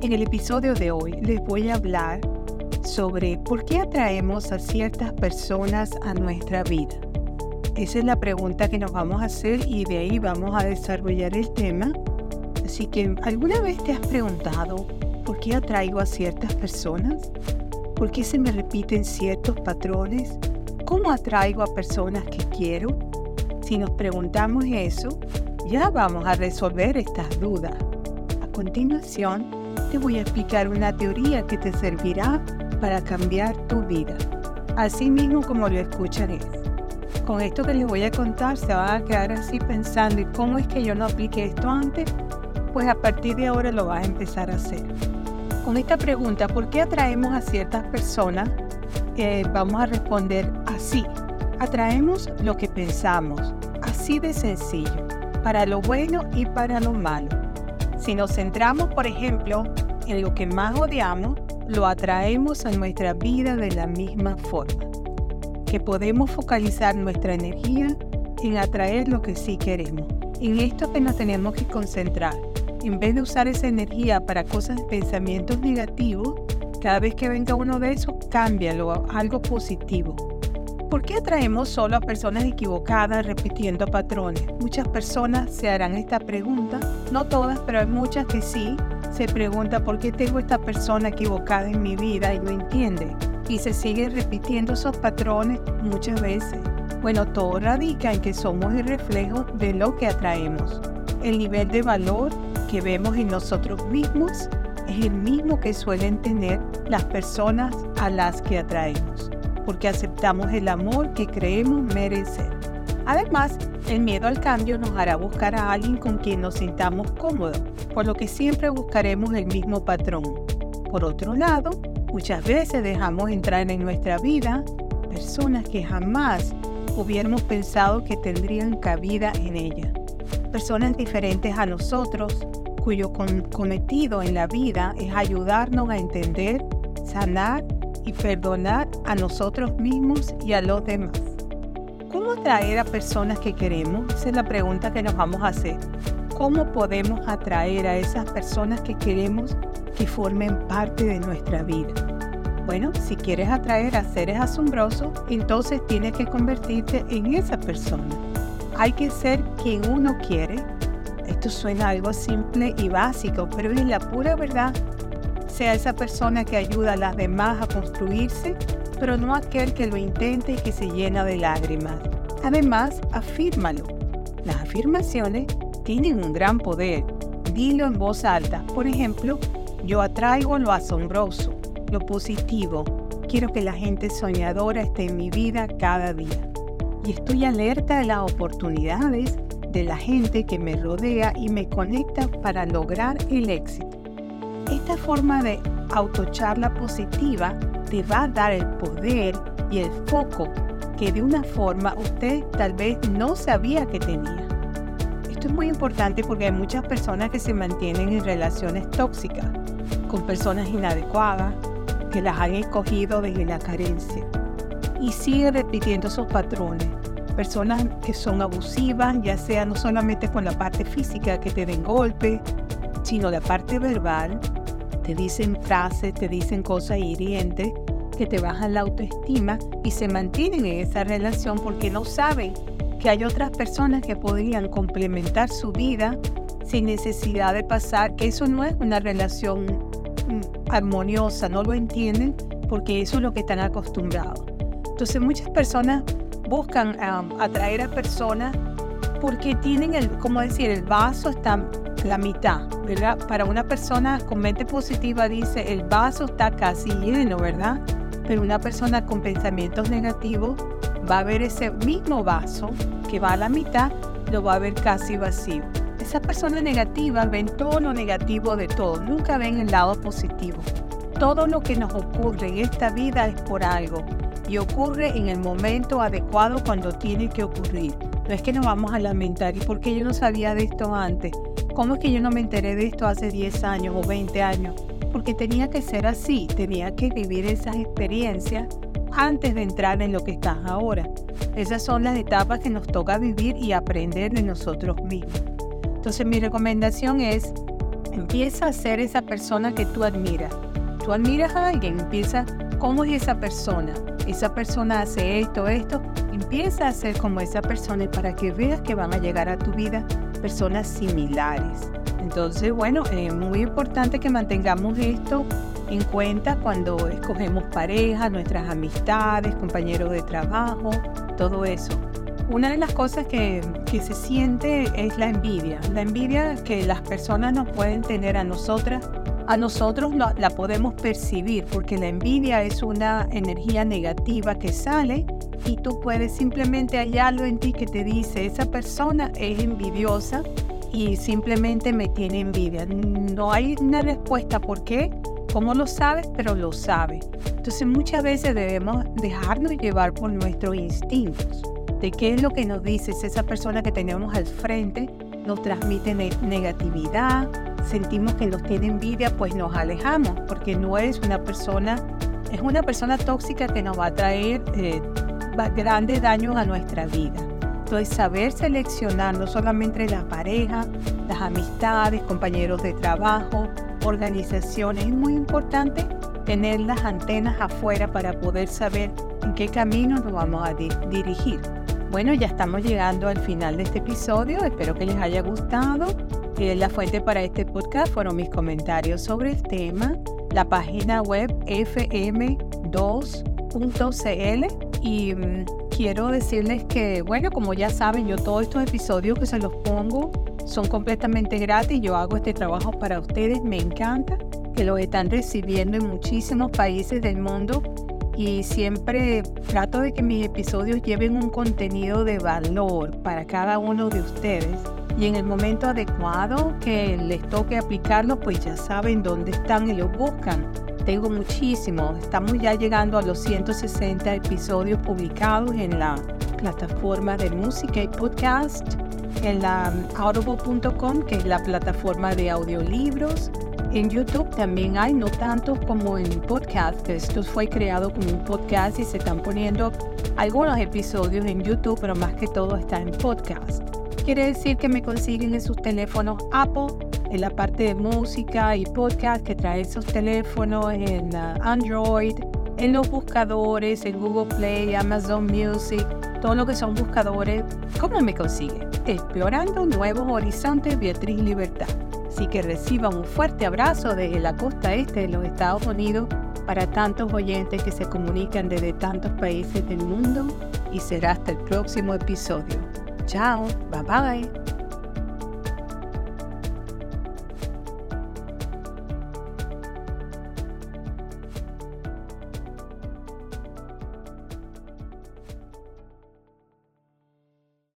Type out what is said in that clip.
En el episodio de hoy les voy a hablar sobre por qué atraemos a ciertas personas a nuestra vida. Esa es la pregunta que nos vamos a hacer y de ahí vamos a desarrollar el tema. Así que, ¿alguna vez te has preguntado por qué atraigo a ciertas personas? ¿Por qué se me repiten ciertos patrones? ¿Cómo atraigo a personas que quiero? Si nos preguntamos eso, ya vamos a resolver estas dudas. A continuación, te voy a explicar una teoría que te servirá para cambiar tu vida, así mismo como lo escucharé. Con esto que les voy a contar se van a quedar así pensando, ¿y cómo es que yo no apliqué esto antes? Pues a partir de ahora lo vas a empezar a hacer. Con esta pregunta, ¿por qué atraemos a ciertas personas? Eh, vamos a responder así. Atraemos lo que pensamos, así de sencillo, para lo bueno y para lo malo. Si nos centramos, por ejemplo, en lo que más odiamos, lo atraemos a nuestra vida de la misma forma. Que podemos focalizar nuestra energía en atraer lo que sí queremos. En esto que nos tenemos que concentrar. En vez de usar esa energía para cosas, pensamientos negativos, cada vez que venga uno de esos, cámbialo a algo positivo. ¿Por qué atraemos solo a personas equivocadas repitiendo patrones? Muchas personas se harán esta pregunta, no todas, pero hay muchas que sí, se pregunta por qué tengo esta persona equivocada en mi vida y no entiende. Y se sigue repitiendo esos patrones muchas veces. Bueno, todo radica en que somos el reflejo de lo que atraemos. El nivel de valor que vemos en nosotros mismos es el mismo que suelen tener las personas a las que atraemos, porque aceptamos el amor que creemos merecer. Además, el miedo al cambio nos hará buscar a alguien con quien nos sintamos cómodos, por lo que siempre buscaremos el mismo patrón. Por otro lado, muchas veces dejamos entrar en nuestra vida personas que jamás hubiéramos pensado que tendrían cabida en ella. Personas diferentes a nosotros, cuyo cometido en la vida es ayudarnos a entender, sanar y perdonar a nosotros mismos y a los demás. ¿Cómo atraer a personas que queremos? Esa es la pregunta que nos vamos a hacer. ¿Cómo podemos atraer a esas personas que queremos que formen parte de nuestra vida? Bueno, si quieres atraer a seres asombrosos, entonces tienes que convertirte en esa persona. Hay que ser quien uno quiere. Esto suena algo simple y básico, pero es la pura verdad. Sea esa persona que ayuda a las demás a construirse pero no aquel que lo intente y que se llena de lágrimas. Además, afírmalo. Las afirmaciones tienen un gran poder. Dilo en voz alta. Por ejemplo, yo atraigo lo asombroso, lo positivo. Quiero que la gente soñadora esté en mi vida cada día. Y estoy alerta de las oportunidades de la gente que me rodea y me conecta para lograr el éxito. Esta forma de autocharla positiva te va a dar el poder y el foco que de una forma usted tal vez no sabía que tenía. Esto es muy importante porque hay muchas personas que se mantienen en relaciones tóxicas, con personas inadecuadas, que las han escogido desde la carencia y siguen repitiendo esos patrones. Personas que son abusivas, ya sea no solamente con la parte física que te den golpe, sino la parte verbal, te dicen frases, te dicen cosas hirientes que te bajan la autoestima y se mantienen en esa relación porque no saben que hay otras personas que podrían complementar su vida sin necesidad de pasar, que eso no es una relación mm, armoniosa, no lo entienden porque eso es lo que están acostumbrados. Entonces muchas personas buscan atraer a personas porque tienen el, como decir, el vaso está la mitad, ¿verdad? Para una persona con mente positiva dice, el vaso está casi lleno, ¿verdad? Pero una persona con pensamientos negativos va a ver ese mismo vaso que va a la mitad, lo va a ver casi vacío. Esa persona negativa ven todo lo negativo de todo, nunca ven el lado positivo. Todo lo que nos ocurre en esta vida es por algo y ocurre en el momento adecuado cuando tiene que ocurrir. No es que nos vamos a lamentar y porque yo no sabía de esto antes. ¿Cómo es que yo no me enteré de esto hace 10 años o 20 años? Porque tenía que ser así, tenía que vivir esas experiencias antes de entrar en lo que estás ahora. Esas son las etapas que nos toca vivir y aprender de nosotros mismos. Entonces mi recomendación es, Empieza a ser esa persona que tú admiras. Tú admiras a alguien, empieza, ¿cómo es esa persona? Esa persona hace esto, esto. Empieza a ser como esa persona para que veas que van a llegar a tu vida personas similares. Entonces, bueno, es muy importante que mantengamos esto en cuenta cuando escogemos pareja, nuestras amistades, compañeros de trabajo, todo eso. Una de las cosas que, que, se siente es la envidia. La envidia que las personas nos pueden tener a nosotras, a nosotros la, la podemos percibir porque la envidia es una energía negativa que sale y tú puedes simplemente hallarlo en ti que te dice, esa persona es envidiosa y simplemente me tiene envidia. No hay una respuesta por qué, cómo lo sabes, pero lo sabe. Entonces muchas veces debemos dejarnos llevar por nuestros instintos de qué es lo que nos dice esa persona que tenemos al frente, nos transmite negatividad, sentimos que nos tiene envidia, pues nos alejamos, porque no es una persona, es una persona tóxica que nos va a traer eh, grandes daños a nuestra vida. Entonces, saber seleccionar no solamente la pareja, las amistades, compañeros de trabajo, organizaciones, es muy importante tener las antenas afuera para poder saber en qué camino nos vamos a dirigir. Bueno, ya estamos llegando al final de este episodio. Espero que les haya gustado. Eh, la fuente para este podcast fueron mis comentarios sobre el tema, la página web fm2.cl y mm, quiero decirles que, bueno, como ya saben, yo todos estos episodios que se los pongo son completamente gratis. Yo hago este trabajo para ustedes, me encanta que lo están recibiendo en muchísimos países del mundo y siempre trato de que mis episodios lleven un contenido de valor para cada uno de ustedes. Y en el momento adecuado que les toque aplicarlo, pues ya saben dónde están y lo buscan. Tengo muchísimos, estamos ya llegando a los 160 episodios publicados en la plataforma de música y podcast, en la audible.com, que es la plataforma de audiolibros, en YouTube también hay, no tantos como en podcast, esto fue creado como un podcast y se están poniendo algunos episodios en YouTube, pero más que todo está en podcast. Quiere decir que me consiguen en sus teléfonos Apple, en la parte de música y podcast que trae esos teléfonos, en uh, Android, en los buscadores, en Google Play, Amazon Music, todo lo que son buscadores. ¿Cómo me consiguen? Explorando nuevos horizontes, Beatriz Libertad. Así que reciba un fuerte abrazo desde la costa este de los Estados Unidos para tantos oyentes que se comunican desde tantos países del mundo y será hasta el próximo episodio. Chao, bye bye.